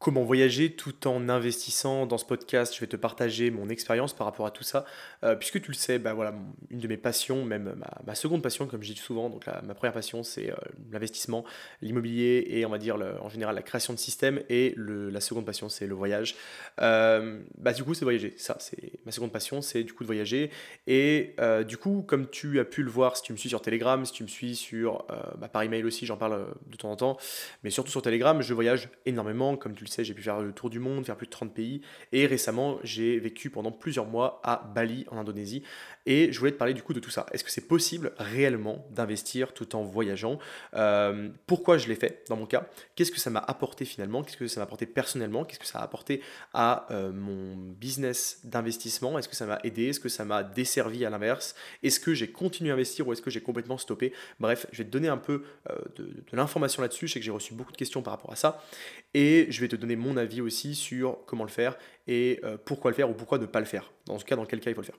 comment voyager tout en investissant dans ce podcast. Je vais te partager mon expérience par rapport à tout ça, euh, puisque tu le sais, bah voilà, une de mes passions, même ma, seconde passion, comme je dis souvent, donc ma première passion, c'est euh, l'investissement, l'immobilier et on va dire en général la création de systèmes, et la seconde passion, c'est le voyage. Euh, bah du coup, c'est voyager. Ça, c'est ma seconde passion, c'est du coup de voyager. Et du coup, comme tu as pu le voir, si tu me suis sur Telegram, si tu me suis sur bah, par email aussi, j'en parle de temps en temps, mais surtout sur Telegram, je voyage énormément, comme tu le j'ai pu faire le tour du monde, faire plus de 30 pays. Et récemment, j'ai vécu pendant plusieurs mois à Bali, en Indonésie. Et je voulais te parler du coup de tout ça. Est-ce que c'est possible réellement d'investir tout en voyageant? Euh, Pourquoi je l'ai fait dans mon cas? Qu'est-ce que ça m'a apporté finalement? Qu'est-ce que ça m'a apporté personnellement? Qu'est-ce que ça a apporté à euh, mon business d'investissement? Est-ce que ça m'a aidé? Est-ce que ça m'a desservi à l'inverse? Est-ce que j'ai continué à investir ou est-ce que j'ai complètement stoppé? Bref, je vais te donner un peu euh, de, de l'information là-dessus. Je sais que j'ai reçu beaucoup de questions par rapport à ça. Et je vais te donner mon avis aussi sur comment le faire et pourquoi le faire ou pourquoi ne pas le faire. Dans ce cas, dans quel cas il faut le faire.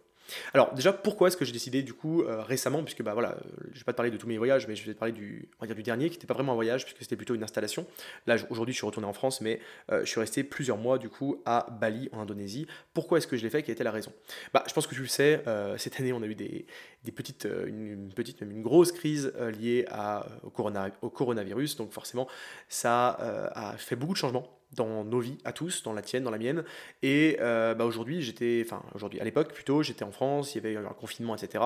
Alors déjà, pourquoi est-ce que j'ai décidé du coup euh, récemment, puisque bah voilà, euh, je vais pas te parler de tous mes voyages, mais je vais te parler du, on va dire, du dernier, qui n'était pas vraiment un voyage, puisque c'était plutôt une installation. Là, aujourd'hui, je suis retourné en France, mais euh, je suis resté plusieurs mois du coup à Bali, en Indonésie. Pourquoi est-ce que je l'ai fait? Quelle était la raison? Bah, je pense que tu le sais, cette année, on a eu des, des petites, une, petite, même une grosse crise liée à, au coronavirus, donc forcément, ça a fait beaucoup de changements dans nos vies à tous, dans la tienne, dans la mienne. Et euh, bah aujourd'hui, j'étais, enfin aujourd'hui, à l'époque plutôt, j'étais en France, il y avait un confinement, etc.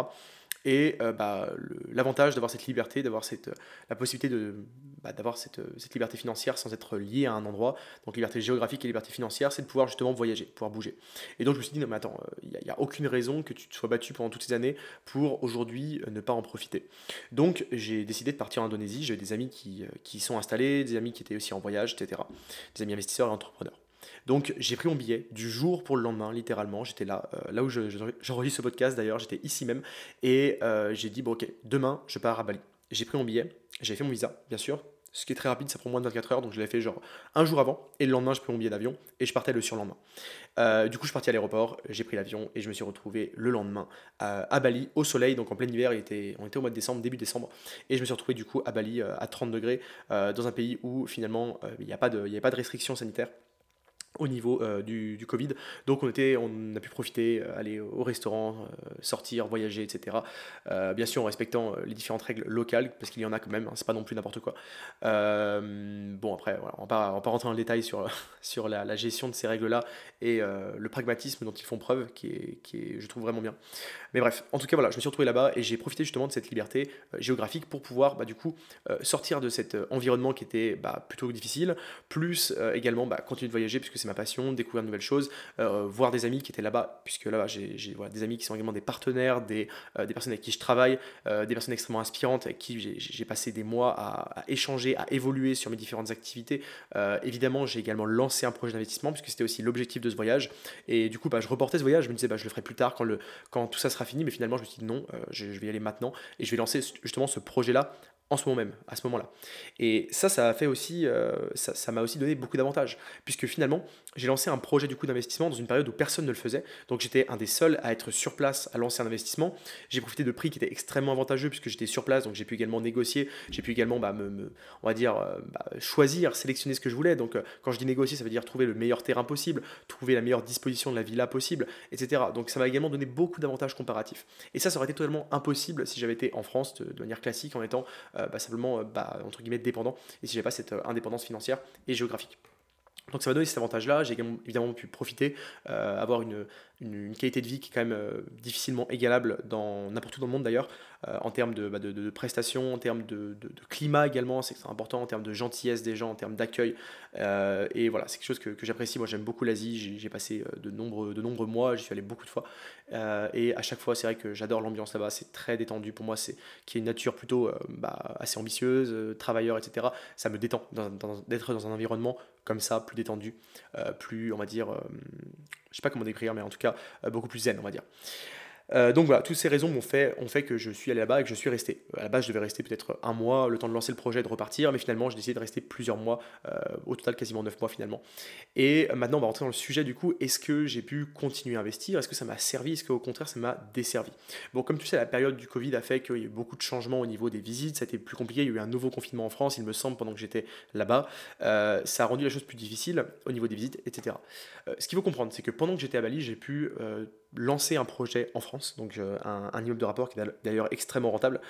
Et euh, bah, l'avantage d'avoir cette liberté, d'avoir cette, la possibilité de, bah, d'avoir cette, cette, liberté financière sans être lié à un endroit, donc liberté géographique et liberté financière, c'est de pouvoir justement voyager, pouvoir bouger. Et donc je me suis dit, non mais attends, il n'y a, aucune raison que tu te sois battu pendant toutes ces années pour aujourd'hui ne pas en profiter. Donc j'ai décidé de partir en Indonésie, j'ai des amis qui, qui sont installés, des amis qui étaient aussi en voyage, etc. Des amis investisseurs et entrepreneurs. Donc j'ai pris mon billet du jour pour le lendemain, littéralement. J'étais là, euh, là où j'enregistre ce podcast d'ailleurs, j'étais ici même. Et euh, j'ai dit, bon ok, demain je pars à Bali. J'ai pris mon billet, j'ai fait mon visa, bien sûr. Ce qui est très rapide, ça prend moins de 24 heures, donc je l'ai fait genre un jour avant, et le lendemain, je pris mon billet d'avion, et je partais le surlendemain. Euh, du coup, je suis parti à l'aéroport, j'ai pris l'avion, et je me suis retrouvé le lendemain à Bali, au soleil, donc en plein hiver, il était, on était au mois de décembre, début décembre, et je me suis retrouvé du coup à Bali à 30 degrés, dans un pays où finalement, il n'y a, a pas de restrictions sanitaires au niveau euh, du, du, Covid. Donc on, était, on a pu profiter, euh, aller au restaurant, euh, sortir, voyager, etc. bien sûr en respectant les différentes règles locales, parce qu'il y en a quand même, hein, c'est pas non plus n'importe quoi. bon après, voilà, on ne va pas rentrer dans le détail sur, sur la, gestion de ces règles-là et le pragmatisme dont ils font preuve, qui est, qui est, je trouve, vraiment bien. Mais bref, en tout cas voilà, je me suis retrouvé là-bas et j'ai profité justement de cette liberté géographique pour pouvoir bah, du coup sortir de cet environnement qui était bah, plutôt difficile, plus également bah, continuer de voyager, puisque ma passion, découvrir de nouvelles choses, euh, voir des amis qui étaient là-bas, puisque là-bas j'ai des amis qui sont également des partenaires, des, euh, des personnes avec qui je travaille, euh, des personnes extrêmement inspirantes avec qui j'ai passé des mois à, échanger, à évoluer sur mes différentes activités. évidemment, j'ai également lancé un projet d'investissement, puisque c'était aussi l'objectif de ce voyage. Et du coup, bah, je reportais ce voyage, je me disais, bah, je le ferai plus tard quand, le, quand tout ça sera fini, mais finalement, je me suis dit non, je, je vais y aller maintenant, et je vais lancer justement ce projet-là en ce moment même, à ce moment-là. Et ça, ça a fait aussi, euh, ça m'a aussi donné beaucoup d'avantages, puisque finalement, j'ai lancé un projet du coup d'investissement dans une période où personne ne le faisait. Donc j'étais un des seuls à être sur place à lancer un investissement. J'ai profité de prix qui étaient extrêmement avantageux puisque j'étais sur place, donc j'ai pu également négocier, j'ai pu également, bah, me, on va dire, euh, bah, choisir, sélectionner ce que je voulais. Donc euh, quand je dis négocier, ça veut dire trouver le meilleur terrain possible, trouver la meilleure disposition de la villa possible, etc. Donc ça m'a également donné beaucoup d'avantages comparatifs. Et ça, ça aurait été totalement impossible si j'avais été en France de, manière classique en étant euh, bah, simplement, euh, bah, entre guillemets, dépendant, et si j'avais pas cette indépendance financière et géographique. Donc ça m'a donné cet avantage-là. J'ai évidemment pu profiter, avoir une, qualité de vie qui est quand même difficilement égalable dans n'importe où dans le monde d'ailleurs, en termes de, bah, de, prestations, en termes de, de climat également, c'est important, en termes de gentillesse des gens, en termes d'accueil. et voilà, c'est quelque chose que, que j'apprécie. Moi j'aime beaucoup l'Asie, j'ai passé de nombreux, de nombreux mois, j'y suis allé beaucoup de fois. Euh, et à chaque fois, c'est vrai que j'adore l'ambiance là-bas, c'est très détendu pour moi, c'est qui est une nature plutôt euh, bah, assez ambitieuse, euh, travailleur, etc. Ça me détend d'être dans un environnement comme ça, plus détendu, plus, on va dire, je sais pas comment décrire, mais en tout cas, beaucoup plus zen, on va dire. Euh, donc voilà, toutes ces raisons m'ont fait, ont fait que je suis allé là-bas et que je suis resté. À la base, je devais rester peut-être un mois, le temps de lancer le projet, de repartir, mais finalement, j'ai décidé de rester plusieurs mois, euh, au total quasiment neuf mois finalement. Et maintenant, on va rentrer dans le sujet du coup, est-ce que j'ai pu continuer à investir? Est-ce que ça m'a servi? Est-ce qu'au contraire, ça m'a desservi? Bon, comme tu sais, la période du Covid a fait qu'il y a eu beaucoup de changements au niveau des visites, ça a été plus compliqué, il y a eu un nouveau confinement en France, il me semble, pendant que j'étais là-bas. Euh, ça a rendu la chose plus difficile au niveau des visites, etc. ce qu'il faut comprendre, c'est que pendant que j'étais à Bali, j'ai pu lancer un projet en France, donc euh, un, un, immeuble de rapport qui est d'ailleurs extrêmement rentable.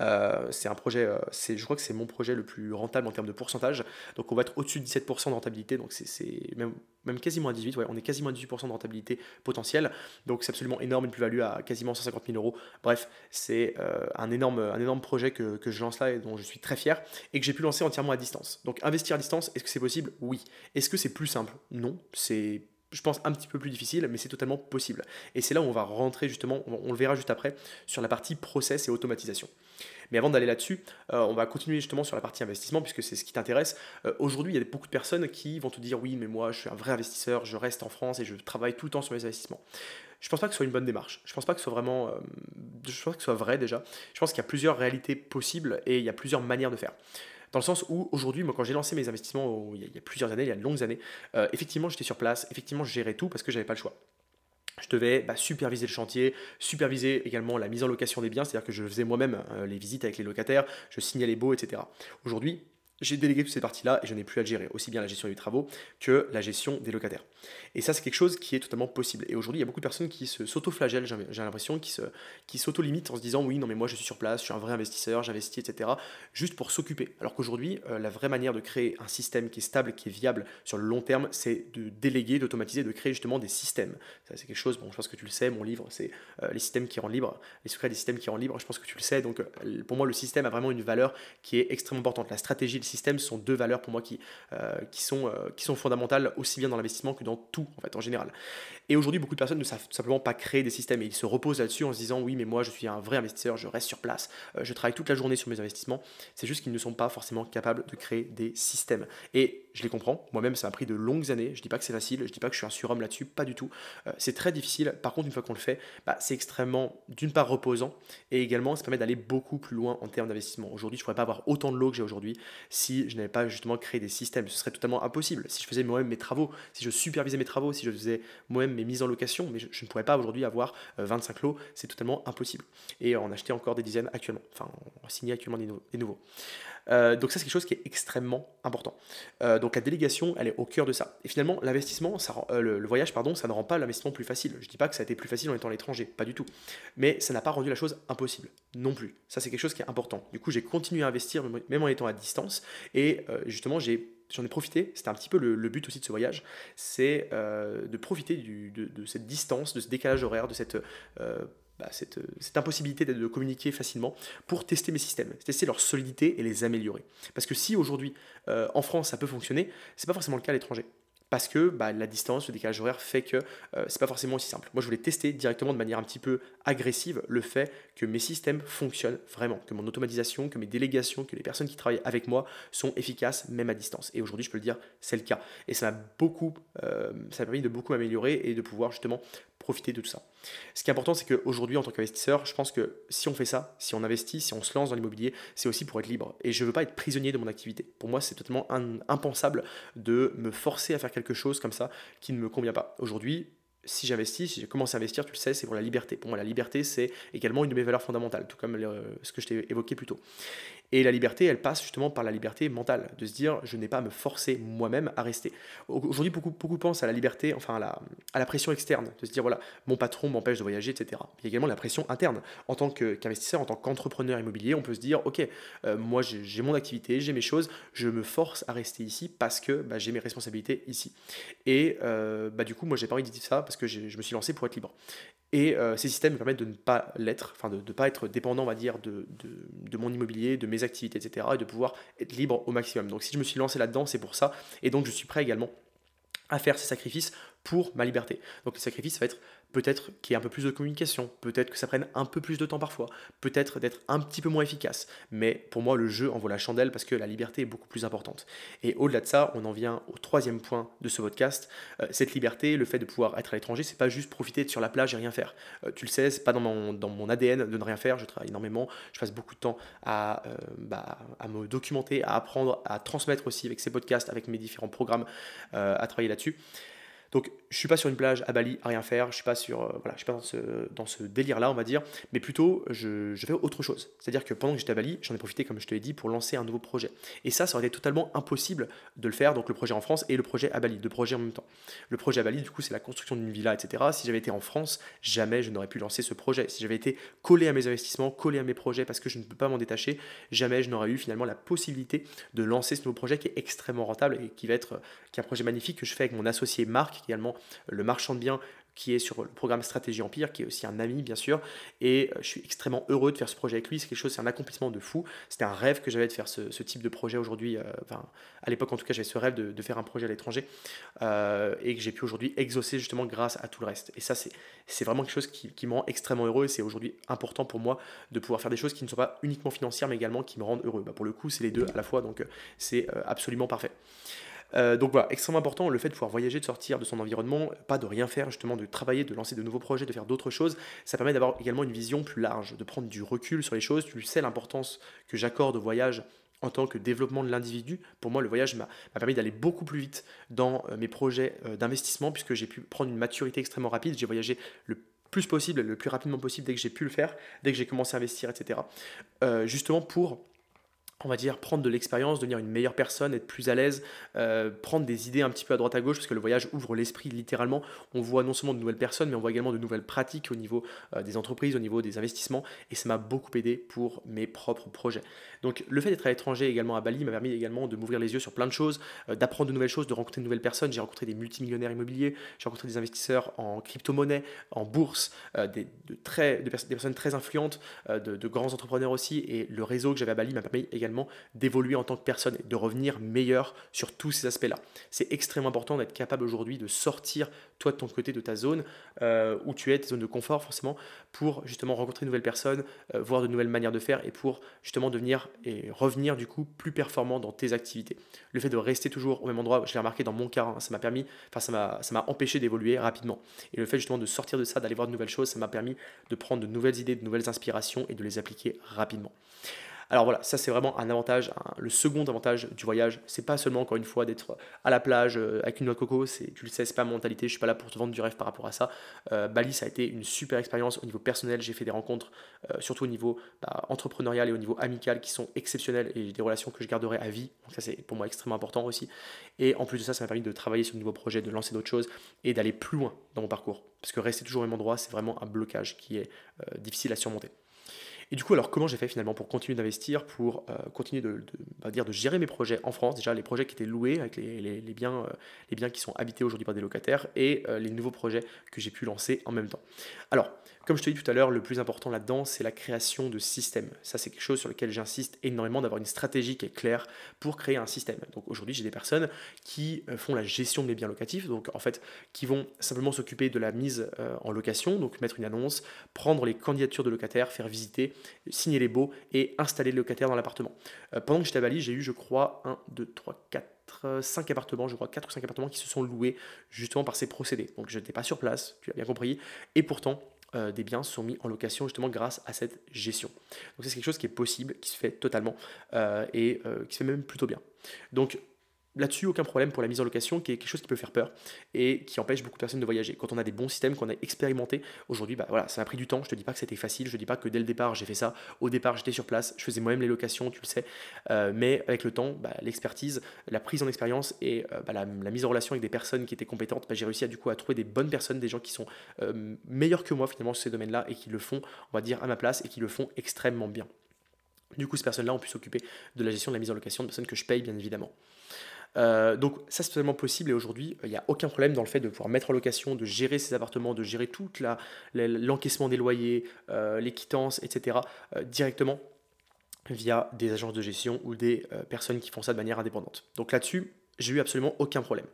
Euh, c'est un projet, euh, c'est, je crois que c'est mon projet le plus rentable en termes de pourcentage. Donc on va être au-dessus de 17% de rentabilité, donc c'est, même, même quasiment à 18, ouais, on est quasiment à 18% de rentabilité potentielle. Donc c'est absolument énorme, une plus-value à quasiment 150 000 euros. Bref, c'est un, énorme, un énorme projet que, que je lance là et dont je suis très fier et que j'ai pu lancer entièrement à distance. Donc investir à distance, est-ce que c'est possible? Oui. Est-ce que c'est plus simple? Non, c'est je pense, un petit peu plus difficile, mais c'est totalement possible. Et c'est là où on va rentrer justement, on le verra juste après, sur la partie process et automatisation. Mais avant d'aller là-dessus, euh, on va continuer justement sur la partie investissement, puisque c'est ce qui t'intéresse. Euh, aujourd'hui, il y a beaucoup de personnes qui vont te dire oui, mais moi, je suis un vrai investisseur, je reste en France et je travaille tout le temps sur les investissements. Je pense pas que ce soit une bonne démarche. Je pense pas que ce soit vraiment, euh, je pense que ce soit vrai déjà. Je pense qu'il y a plusieurs réalités possibles et il y a plusieurs manières de faire. Dans le sens où aujourd'hui, moi, quand j'ai lancé mes investissements il y, a, plusieurs années, il y a de longues années, euh, effectivement, j'étais sur place, effectivement, je gérais tout parce que j'avais pas le choix. Je devais bah, superviser le chantier, superviser également la mise en location des biens, c'est-à-dire que je faisais moi-même euh, les visites avec les locataires, je signais les baux, etc. Aujourd'hui, j'ai délégué toutes ces parties-là et je n'ai plus à gérer, aussi bien la gestion des travaux que la gestion des locataires. Et ça, c'est quelque chose qui est totalement possible. Et aujourd'hui, il y a beaucoup de personnes qui s'auto-flagellent, j'ai l'impression, qui, s'auto-limitent en se disant oui, non, mais moi je suis sur place, je suis un vrai investisseur, j'investis, etc., juste pour s'occuper. Alors qu'aujourd'hui, euh, la vraie manière de créer un système qui est stable, qui est viable sur le long terme, c'est de déléguer, d'automatiser, de créer justement des systèmes. C'est quelque chose, bon, je pense que tu le sais, mon livre, c'est euh, les systèmes qui rendent libre, les secrets des systèmes qui rendent libre, je pense que tu le sais. Donc, euh, pour moi, le système a vraiment une valeur qui est extrêmement importante. La stratégie, sont deux valeurs pour moi qui, qui, sont, qui sont fondamentales aussi bien dans l'investissement que dans tout en fait en général. Et aujourd'hui, beaucoup de personnes ne savent tout simplement pas créer des systèmes et ils se reposent là-dessus en se disant oui, mais moi je suis un vrai investisseur, je reste sur place, euh, je travaille toute la journée sur mes investissements. C'est juste qu'ils ne sont pas forcément capables de créer des systèmes. Et je les comprends. Moi-même, ça a pris de longues années. Je dis pas que c'est facile, je dis pas que je suis un surhomme là-dessus, pas du tout. Euh, c'est très difficile. Par contre, une fois qu'on le fait, bah, c'est extrêmement, d'une part, reposant et également, ça permet d'aller beaucoup plus loin en termes d'investissement. Aujourd'hui, je pourrais pas avoir autant de lots que j'ai aujourd'hui si je n'avais pas justement créé des systèmes. Ce serait totalement impossible. Si je faisais moi-même mes travaux, si je supervisais mes travaux, si je faisais moi-même mes mises en location, mais je, ne pourrais pas aujourd'hui avoir 25 euh, lots, c'est totalement impossible. Et en acheter encore des dizaines actuellement, enfin, on signer actuellement des, nouveaux. Euh, donc ça, c'est quelque chose qui est extrêmement important. Euh, donc la délégation, elle est au cœur de ça. Et finalement, l'investissement, le, voyage, pardon, ça ne rend pas l'investissement plus facile. Je ne dis pas que ça a été plus facile en étant à l'étranger, pas du tout. Mais ça n'a pas rendu la chose impossible, non plus. Ça, c'est quelque chose qui est important. Du coup, j'ai continué à investir, même en étant à distance. Et justement, j'ai j'en ai profité, c'était un petit peu le, but aussi de ce voyage, c'est euh, de profiter de, cette distance, de ce décalage horaire, de cette, euh, bah, cette, impossibilité de communiquer facilement pour tester mes systèmes, tester leur solidité et les améliorer. Parce que si aujourd'hui euh, en France ça peut fonctionner, c'est pas forcément le cas à l'étranger parce que bah, la distance, le décalage horaire fait que euh, c'est pas forcément aussi simple. Moi, je voulais tester directement de manière un petit peu agressive le fait que mes systèmes fonctionnent vraiment, que mon automatisation, que mes délégations, que les personnes qui travaillent avec moi sont efficaces même à distance. Et aujourd'hui, je peux le dire, c'est le cas. Et ça m'a beaucoup, euh, ça m'a permis de beaucoup améliorer et de pouvoir justement profiter de tout ça. Ce qui est important, c'est qu'aujourd'hui, en tant qu'investisseur, je pense que si on fait ça, si on investit, si on se lance dans l'immobilier, c'est aussi pour être libre. Et je ne veux pas être prisonnier de mon activité. Pour moi, c'est totalement impensable de me forcer à faire quelque chose comme ça qui ne me convient pas. Aujourd'hui, si j'investis, si j'ai commencé à investir, tu le sais, c'est pour la liberté. Pour moi, la liberté, c'est également une de mes valeurs fondamentales, tout comme ce que je t'ai évoqué plus tôt. Et la liberté, elle passe justement par la liberté mentale, de se dire je n'ai pas à me forcer moi-même à rester. Aujourd'hui, beaucoup, pensent à la liberté, enfin à la, à la pression externe, de se dire voilà, mon patron m'empêche de voyager, etc. Il y a également la pression interne. En tant qu'investisseur, en tant qu'entrepreneur immobilier, on peut se dire ok, euh, moi j'ai mon activité, j'ai mes choses, je me force à rester ici parce que bah, j'ai mes responsabilités ici. Et euh, bah, du coup, moi j'ai pas envie de dire ça parce que je me suis lancé pour être libre. Et euh, ces systèmes me permettent de ne pas l'être, enfin de ne pas être dépendant, on va dire, de, de, mon immobilier, de mes activités, etc. Et de pouvoir être libre au maximum. Donc si je me suis lancé là-dedans, c'est pour ça. Et donc je suis prêt également à faire ces sacrifices pour ma liberté. Donc le sacrifice va être peut-être qu'il y ait un peu plus de communication, peut-être que ça prenne un peu plus de temps parfois, peut-être d'être un petit peu moins efficace. Mais pour moi, le jeu en vaut la chandelle parce que la liberté est beaucoup plus importante. Et au-delà de ça, on en vient au troisième point de ce podcast. Euh, cette liberté, le fait de pouvoir être à l'étranger, c'est pas juste profiter de sur la plage et rien faire. Euh, tu le sais, c'est pas dans mon, ADN de ne rien faire. Je travaille énormément, je passe beaucoup de temps euh, bah, à me documenter, à apprendre, à transmettre aussi avec ces podcasts, avec mes différents programmes, à travailler là-dessus. Donc je suis pas sur une plage à Bali à rien faire, je suis pas sur euh, voilà, je suis pas dans ce, dans ce délire là, on va dire, mais plutôt je, je fais autre chose. C'est-à-dire que pendant que j'étais à Bali, j'en ai profité comme je te l'ai dit pour lancer un nouveau projet. Et ça ça aurait été totalement impossible de le faire donc le projet en France et le projet à Bali, deux projets en même temps. Le projet à Bali du coup, c'est la construction d'une villa etc. Si j'avais été en France, jamais je n'aurais pu lancer ce projet. Si j'avais été collé à mes investissements, collé à mes projets parce que je ne peux pas m'en détacher, jamais je n'aurais eu finalement la possibilité de lancer ce nouveau projet qui est extrêmement rentable et qui va être qui est un projet magnifique que je fais avec mon associé Marc également le marchand de biens qui est sur le programme Stratégie Empire, qui est aussi un ami bien sûr, et euh, je suis extrêmement heureux de faire ce projet avec lui, c'est quelque chose, c'est un accomplissement de fou, c'était un rêve que j'avais de faire ce, type de projet aujourd'hui, euh, enfin à l'époque en tout cas j'avais ce rêve de, faire un projet à l'étranger, euh, et que j'ai pu aujourd'hui exaucer justement grâce à tout le reste, et ça c'est vraiment quelque chose qui, qui, me rend extrêmement heureux, et c'est aujourd'hui important pour moi de pouvoir faire des choses qui ne sont pas uniquement financières, mais également qui me rendent heureux, bah, pour le coup c'est les deux à la fois, donc c'est absolument parfait. Euh, donc voilà, extrêmement important le fait de pouvoir voyager, de sortir de son environnement, pas de rien faire, justement de travailler, de lancer de nouveaux projets, de faire d'autres choses. Ça permet d'avoir également une vision plus large, de prendre du recul sur les choses. Tu sais l'importance que j'accorde au voyage en tant que développement de l'individu. Pour moi, le voyage m'a permis d'aller beaucoup plus vite dans euh, mes projets euh, d'investissement puisque j'ai pu prendre une maturité extrêmement rapide. J'ai voyagé le plus possible, le plus rapidement possible dès que j'ai pu le faire, dès que j'ai commencé à investir, etc. justement pour on va dire, prendre de l'expérience, devenir une meilleure personne, être plus à l'aise, euh, prendre des idées un petit peu à droite à gauche, parce que le voyage ouvre l'esprit littéralement. On voit non seulement de nouvelles personnes, mais on voit également de nouvelles pratiques au niveau euh, des entreprises, au niveau des investissements, et ça m'a beaucoup aidé pour mes propres projets. Donc le fait d'être à l'étranger également à Bali m'a permis également de m'ouvrir les yeux sur plein de choses, euh, d'apprendre de nouvelles choses, de rencontrer de nouvelles personnes. J'ai rencontré des multimillionnaires immobiliers, j'ai rencontré des investisseurs en crypto-monnaie, en bourse, des, de très, personnes très influentes, de, de grands entrepreneurs aussi, et le réseau que j'avais à Bali m'a permis également d'évoluer en tant que personne et de revenir meilleur sur tous ces aspects-là. C'est extrêmement important d'être capable aujourd'hui de sortir, toi de ton côté, de ta zone euh, où tu es, ta zone de confort forcément, pour justement rencontrer de nouvelles personnes, euh, voir de nouvelles manières de faire et pour justement devenir et revenir du coup plus performant dans tes activités. Le fait de rester toujours au même endroit, je l'ai remarqué dans mon cas, hein, ça m'a permis, enfin ça m'a empêché d'évoluer rapidement. Et le fait justement de sortir de ça, d'aller voir de nouvelles choses, ça m'a permis de prendre de nouvelles idées, de nouvelles inspirations et de les appliquer rapidement. Alors voilà, ça c'est vraiment un avantage, le second avantage du voyage. C'est pas seulement encore une fois d'être à la plage euh, avec une noix de coco, c'est, tu le sais, c'est pas ma mentalité, je suis pas là pour te vendre du rêve par rapport à ça. Euh, Bali, ça a été une super expérience au niveau personnel, j'ai fait des rencontres, euh, surtout au niveau bah, entrepreneurial et au niveau amical qui sont exceptionnelles et des relations que je garderai à vie. Donc ça c'est pour moi extrêmement important aussi. Et en plus de ça, ça m'a permis de travailler sur de nouveaux projets, de lancer d'autres choses et d'aller plus loin dans mon parcours. Parce que rester toujours au même endroit, c'est vraiment un blocage qui est difficile à surmonter. Et du coup, alors comment j'ai fait finalement pour continuer d'investir, pour euh, continuer de, bah, de gérer mes projets en France, déjà les projets qui étaient loués avec les, biens, euh, les biens qui sont habités aujourd'hui par des locataires et euh, les nouveaux projets que j'ai pu lancer en même temps. Alors, comme je te dis tout à l'heure, le plus important là-dedans, c'est la création de systèmes. Ça, c'est quelque chose sur lequel j'insiste énormément, d'avoir une stratégie qui est claire pour créer un système. Donc aujourd'hui, j'ai des personnes qui euh, font la gestion de mes biens locatifs, donc en fait, qui vont simplement s'occuper de la mise euh, en location, donc mettre une annonce, prendre les candidatures de locataires, faire visiter, signer les baux et installer le locataire dans l'appartement. Euh, pendant que j'étais à Bali, j'ai eu, je crois, 1, 2, 3, 4, 5 appartements, je crois 4 ou 5 appartements qui se sont loués justement par ces procédés. Donc je n'étais pas sur place, tu as bien compris, et pourtant euh, des biens sont mis en location justement grâce à cette gestion. Donc c'est quelque chose qui est possible, qui se fait totalement euh, et euh, qui se fait même plutôt bien. Donc Là-dessus, aucun problème pour la mise en location, qui est quelque chose qui peut faire peur et qui empêche beaucoup de personnes de voyager. Quand on a des bons systèmes qu'on a expérimentés, aujourd'hui, bah voilà, ça a pris du temps. Je te dis pas que c'était facile, je te dis pas que dès le départ j'ai fait ça. Au départ, j'étais sur place, je faisais moi-même les locations, tu le sais. Euh, mais avec le temps, bah, l'expertise, la prise en expérience et euh, bah, la, mise en relation avec des personnes qui étaient compétentes, j'ai réussi à du coup à trouver des bonnes personnes, des gens qui sont euh, meilleurs que moi finalement sur ces domaines-là et qui le font, on va dire, à ma place et qui le font extrêmement bien. Du coup, ces personnes-là ont pu s'occuper de la gestion de la mise en location de personnes que je paye, bien évidemment. Euh, donc ça c'est totalement possible et aujourd'hui il n'y a aucun problème dans le fait de pouvoir mettre en location, de gérer ces appartements, de gérer tout l'encaissement des loyers, euh, les quittances, etc. Euh, directement via des agences de gestion ou des personnes qui font ça de manière indépendante. Donc là-dessus, j'ai eu absolument aucun problème.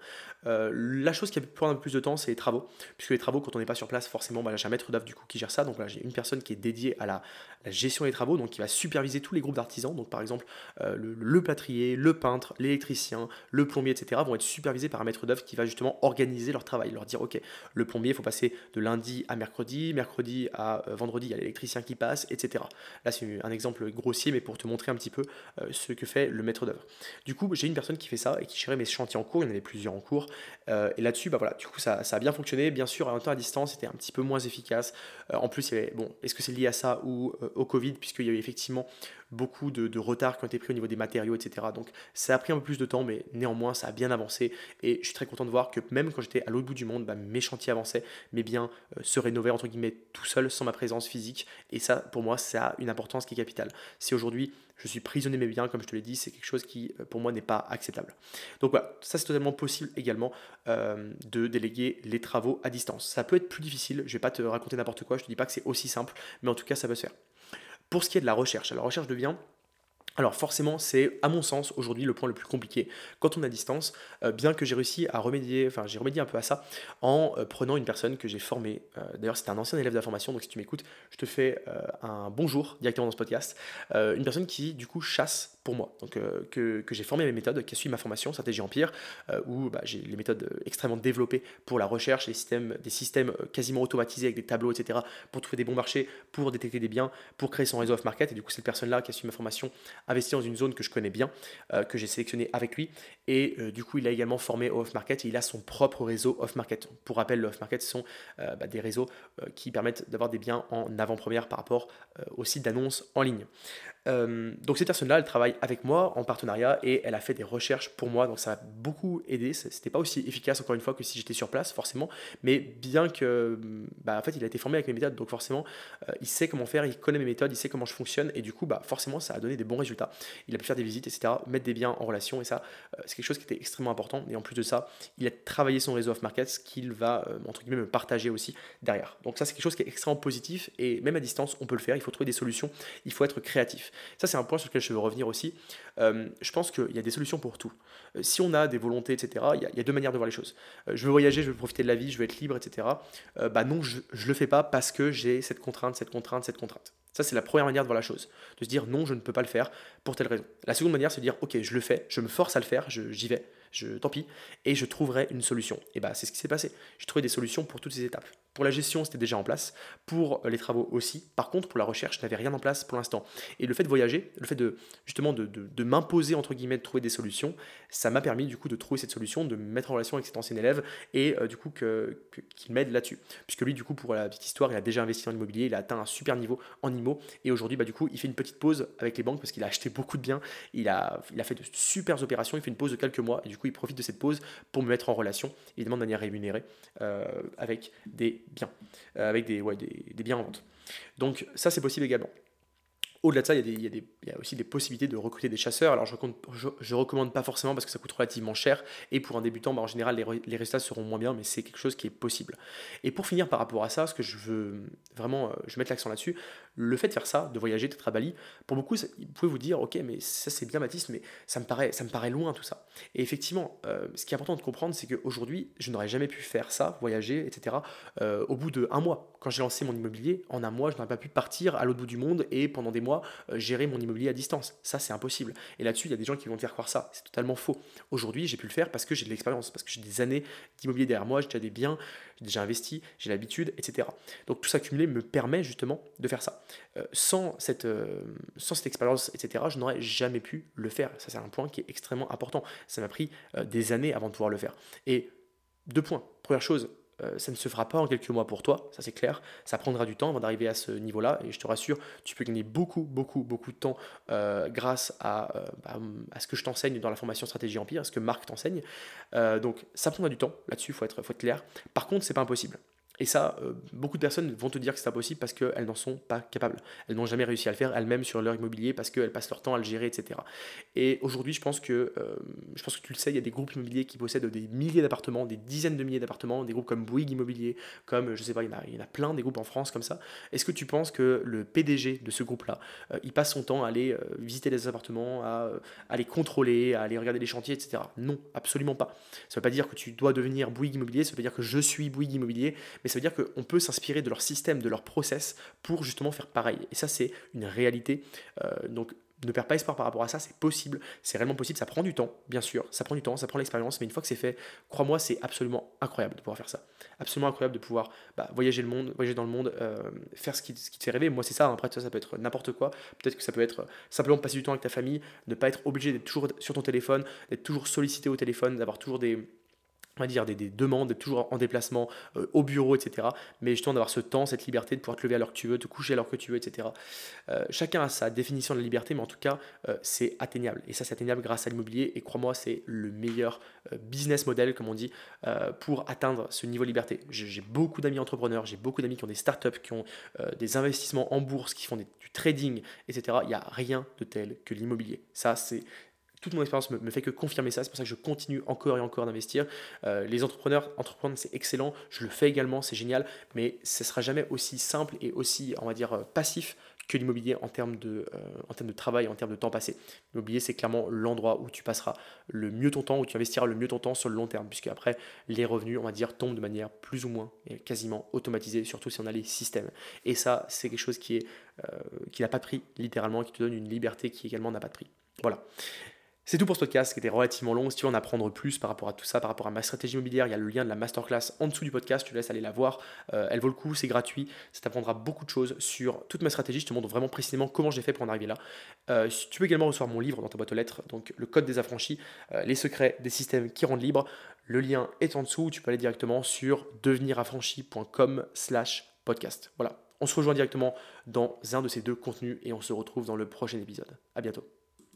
La chose qui a pu prendre un peu plus de temps, c'est les travaux. Puisque les travaux, quand on n'est pas sur place, forcément, bah, j'ai un maître d'œuvre du coup qui gère ça. Donc là, j'ai une personne qui est dédiée à la, gestion des travaux, donc qui va superviser tous les groupes d'artisans. Donc par exemple, euh, le, le, plâtrier, le peintre, l'électricien, le plombier, etc. vont être supervisés par un maître d'œuvre qui va justement organiser leur travail. Leur dire, ok, le plombier, il faut passer de lundi à mercredi, mercredi à euh, vendredi, il y a l'électricien qui passe, etc. Là, c'est un exemple grossier, mais pour te montrer un petit peu ce que fait le maître d'œuvre. Du coup, j'ai une personne qui fait ça et qui gérait mes chantiers en cours. Il y en avait plusieurs en cours. Euh, et là-dessus, bah voilà, du coup, ça, a bien fonctionné. Bien sûr, à un temps à distance, c'était un petit peu moins efficace. Euh, en plus, bon, est-ce que c'est lié à ça ou euh, au Covid, puisqu'il y a eu effectivement beaucoup de, de retard qui ont été pris au niveau des matériaux, etc. Donc, ça a pris un peu plus de temps, mais néanmoins, ça a bien avancé. Et je suis très content de voir que même quand j'étais à l'autre bout du monde, bah, mes chantiers avançaient, mes biens se rénovaient, entre guillemets, tout seul, sans ma présence physique. Et ça, pour moi, ça a une importance qui est capitale. Si aujourd'hui, je suis prisonnier mes biens, comme je te l'ai dit, c'est quelque chose qui, pour moi, n'est pas acceptable. Donc voilà, ça c'est totalement possible également euh, de déléguer les travaux à distance. Ça peut être plus difficile, je ne vais pas te raconter n'importe quoi, je ne te dis pas que c'est aussi simple, mais en tout cas ça peut se faire. Pour ce qui est de la recherche, la recherche devient alors forcément, c'est à mon sens aujourd'hui le point le plus compliqué quand on à distance, euh, bien que j'ai réussi à remédier, enfin j'ai remédié un peu à ça en euh, prenant une personne que j'ai formée. Euh, d'ailleurs, c'est un ancien élève de la formation, donc si tu m'écoutes, je te fais un bonjour directement dans ce podcast. une personne qui du coup chasse pour moi, donc que, j'ai formé mes méthodes, qui a suivi ma formation stratégie empire, où bah, j'ai les méthodes extrêmement développées pour la recherche, les systèmes, des systèmes quasiment automatisés avec des tableaux, etc., pour trouver des bons marchés, pour détecter des biens, pour créer son réseau off market. Et du coup, cette personne-là qui a suivi ma formation investi dans une zone que je connais bien, euh, que j'ai sélectionné avec lui. Et euh, du coup, il a également formé au off-market et il a son propre réseau off-market. Pour rappel, le off-market, ce sont euh, bah, des réseaux qui permettent d'avoir des biens en avant-première par rapport au site d'annonce en ligne. Euh, donc cette personne-là, elle travaille avec moi en partenariat et elle a fait des recherches pour moi, donc ça m'a beaucoup aidé. C'était pas aussi efficace encore une fois que si j'étais sur place, forcément, mais bien que, bah, en fait, il a été formé avec mes méthodes, donc forcément, euh, il sait comment faire, il connaît mes méthodes, il sait comment je fonctionne et du coup, bah, forcément, ça a donné des bons résultats. Il a pu faire des visites, etc., mettre des biens en relation et ça, euh, c'est quelque chose qui était extrêmement important. Et en plus de ça, il a travaillé son réseau off market, ce qu'il va entre guillemets me partager aussi derrière. Donc ça, c'est quelque chose qui est extrêmement positif et même à distance, on peut le faire. Il faut trouver des solutions, il faut être créatif. Ça, c'est un point sur lequel je veux revenir aussi. Euh, je pense qu'il y a des solutions pour tout. Euh, si on a des volontés, etc., il y, a, deux manières de voir les choses. Euh, je veux voyager, je veux profiter de la vie, je veux être libre, etc. bah non, je ne le fais pas parce que j'ai cette contrainte, cette contrainte, cette contrainte. Ça, c'est la première manière de voir la chose. De se dire non, je ne peux pas le faire pour telle raison. La seconde manière, c'est de dire ok, je le fais, je me force à le faire, j'y vais, je, tant pis, et je trouverai une solution. Et bah, c'est ce qui s'est passé. J'ai trouvé des solutions pour toutes ces étapes. Pour la gestion, c'était déjà en place. Pour les travaux aussi. Par contre, pour la recherche, je n'avais rien en place pour l'instant. Et le fait de voyager, le fait de justement de, de, m'imposer, entre guillemets, de trouver des solutions, ça m'a permis du coup de trouver cette solution, de me mettre en relation avec cet ancien élève et euh, du coup qu'il m'aide là-dessus. Puisque lui, du coup, pour la petite histoire, il a déjà investi en immobilier, il a atteint un super niveau en IMO. Et aujourd'hui, bah, du coup, il fait une petite pause avec les banques parce qu'il a acheté beaucoup de biens. Il a, il a fait de super opérations. Il fait une pause de quelques mois. Et du coup, il profite de cette pause pour me mettre en relation, évidemment de manière rémunérée, euh, avec des biens, euh, avec des, ouais, des biens en vente. Donc ça, c'est possible également. Au-delà de ça, il y, a aussi des possibilités de recruter des chasseurs. Alors, je ne recommande pas forcément parce que ça coûte relativement cher. Et pour un débutant, bah, en général, les, résultats seront moins bien, mais c'est quelque chose qui est possible. Et pour finir par rapport à ça, ce que je veux vraiment, euh, je vais mettre l'accent là-dessus, le fait de faire ça, de voyager, d'être à Bali, pour beaucoup, vous pouvez vous dire, ok, mais ça c'est bien Baptiste, mais ça me paraît, ça me paraît loin tout ça. Et effectivement, euh, ce qui est important de comprendre, c'est qu'aujourd'hui, je n'aurais jamais pu faire ça, voyager, etc., euh, au bout d'un mois. Quand j'ai lancé mon immobilier, en un mois, je n'aurais pas pu partir à l'autre bout du monde et pendant des mois euh, gérer mon immobilier à distance. Ça, c'est impossible. Et là-dessus, il y a des gens qui vont te faire croire ça. C'est totalement faux. Aujourd'hui, j'ai pu le faire parce que j'ai de l'expérience, parce que j'ai des années d'immobilier derrière moi, j'ai déjà des biens, j'ai déjà investi, j'ai l'habitude, etc. Donc tout ça cumulé me permet justement de faire ça. Euh, sans, cette, euh, sans cette expérience, etc., je n'aurais jamais pu le faire. Ça, c'est un point qui est extrêmement important. Ça m'a pris des années avant de pouvoir le faire. Et deux points. Première chose, ça ne se fera pas en quelques mois pour toi, ça c'est clair. Ça prendra du temps avant d'arriver à ce niveau-là. Et je te rassure, tu peux gagner beaucoup, beaucoup, beaucoup de temps grâce à, bah, à, ce que je t'enseigne dans la formation Stratégie Empire, à ce que Marc t'enseigne. donc ça prendra du temps, là-dessus, il faut être, faut clair. Par contre, c'est pas impossible. Et ça, euh, beaucoup de personnes vont te dire que c'est impossible parce qu'elles n'en sont pas capables. Elles n'ont jamais réussi à le faire elles-mêmes sur leur immobilier parce qu'elles passent leur temps à le gérer, etc. Et aujourd'hui, je pense que euh, je pense que tu le sais, il y a des groupes immobiliers qui possèdent des milliers d'appartements, des dizaines de milliers d'appartements, des groupes comme Bouygues Immobilier, comme je sais pas, il y en a, il y en a plein des groupes en France comme ça. Est-ce que tu penses que le PDG de ce groupe-là, euh, il passe son temps à aller visiter les appartements, à, à, les contrôler, à aller regarder les chantiers, etc. Non, absolument pas. Ça ne veut pas dire que tu dois devenir Bouygues Immobilier, ça veut pas dire que je suis Bouygues Immobilier, mais ça veut dire qu'on peut s'inspirer de leur système, de leur process pour justement faire pareil. Et ça, c'est une réalité. Euh, donc, ne perds pas espoir par rapport à ça, c'est possible, c'est réellement possible, ça prend du temps, bien sûr, ça prend du temps, ça prend l'expérience, mais une fois que c'est fait, crois-moi, c'est absolument incroyable de pouvoir faire ça. Absolument incroyable de pouvoir bah, voyager le monde, voyager dans le monde, euh, faire ce qui, te fait rêver. Moi, c'est ça, hein. après, ça, ça peut être n'importe quoi. Peut-être que ça peut être simplement passer du temps avec ta famille, ne pas être obligé d'être toujours sur ton téléphone, d'être toujours sollicité au téléphone, d'avoir toujours des on va dire des, demandes, toujours en déplacement euh, au bureau, etc. Mais justement d'avoir ce temps, cette liberté de pouvoir te lever à l'heure que tu veux, te coucher à l'heure que tu veux, etc. Euh, chacun a sa définition de la liberté, mais en tout cas, euh, c'est atteignable. Et ça, c'est atteignable grâce à l'immobilier. Et crois-moi, c'est le meilleur business model, comme on dit, pour atteindre ce niveau de liberté. J'ai beaucoup d'amis entrepreneurs, j'ai beaucoup d'amis qui ont des startups, qui ont des investissements en bourse, qui font du trading, etc. Il n'y a rien de tel que l'immobilier. Ça, c'est toute mon expérience me, fait que confirmer ça. C'est pour ça que je continue encore et encore d'investir. Euh, les entrepreneurs, entreprendre, c'est excellent. Je le fais également, c'est génial. Mais ce sera jamais aussi simple et aussi, on va dire, euh, passif que l'immobilier en, termes de, euh, en termes de travail, en termes de temps passé. L'immobilier, c'est clairement l'endroit où tu passeras le mieux ton temps, où tu investiras le mieux ton temps sur le long terme, puisque après, les revenus, on va dire, tombent de manière plus ou moins quasiment automatisée, surtout si on a les systèmes. Et ça, c'est quelque chose qui, qui n'a pas de prix, littéralement, qui te donne une liberté qui également n'a pas de. Voilà. C'est tout pour ce podcast qui était relativement long. Si tu veux en apprendre plus par rapport à tout ça, par rapport à ma stratégie immobilière, il y a le lien de la masterclass en dessous du podcast. Tu laisses aller la voir. Euh, elle vaut le coup, c'est gratuit. Ça t'apprendra beaucoup de choses sur toute ma stratégie. Je te montre vraiment précisément comment j'ai fait pour en arriver là. Euh, tu peux également recevoir mon livre dans ta boîte aux lettres, donc le code des affranchis, euh, les secrets des systèmes qui rendent libre. Le lien est en dessous. Tu peux aller directement sur deveniraffranchi.com/slash podcast. Voilà. On se rejoint directement dans un de ces deux contenus et on se retrouve dans le prochain épisode. À bientôt.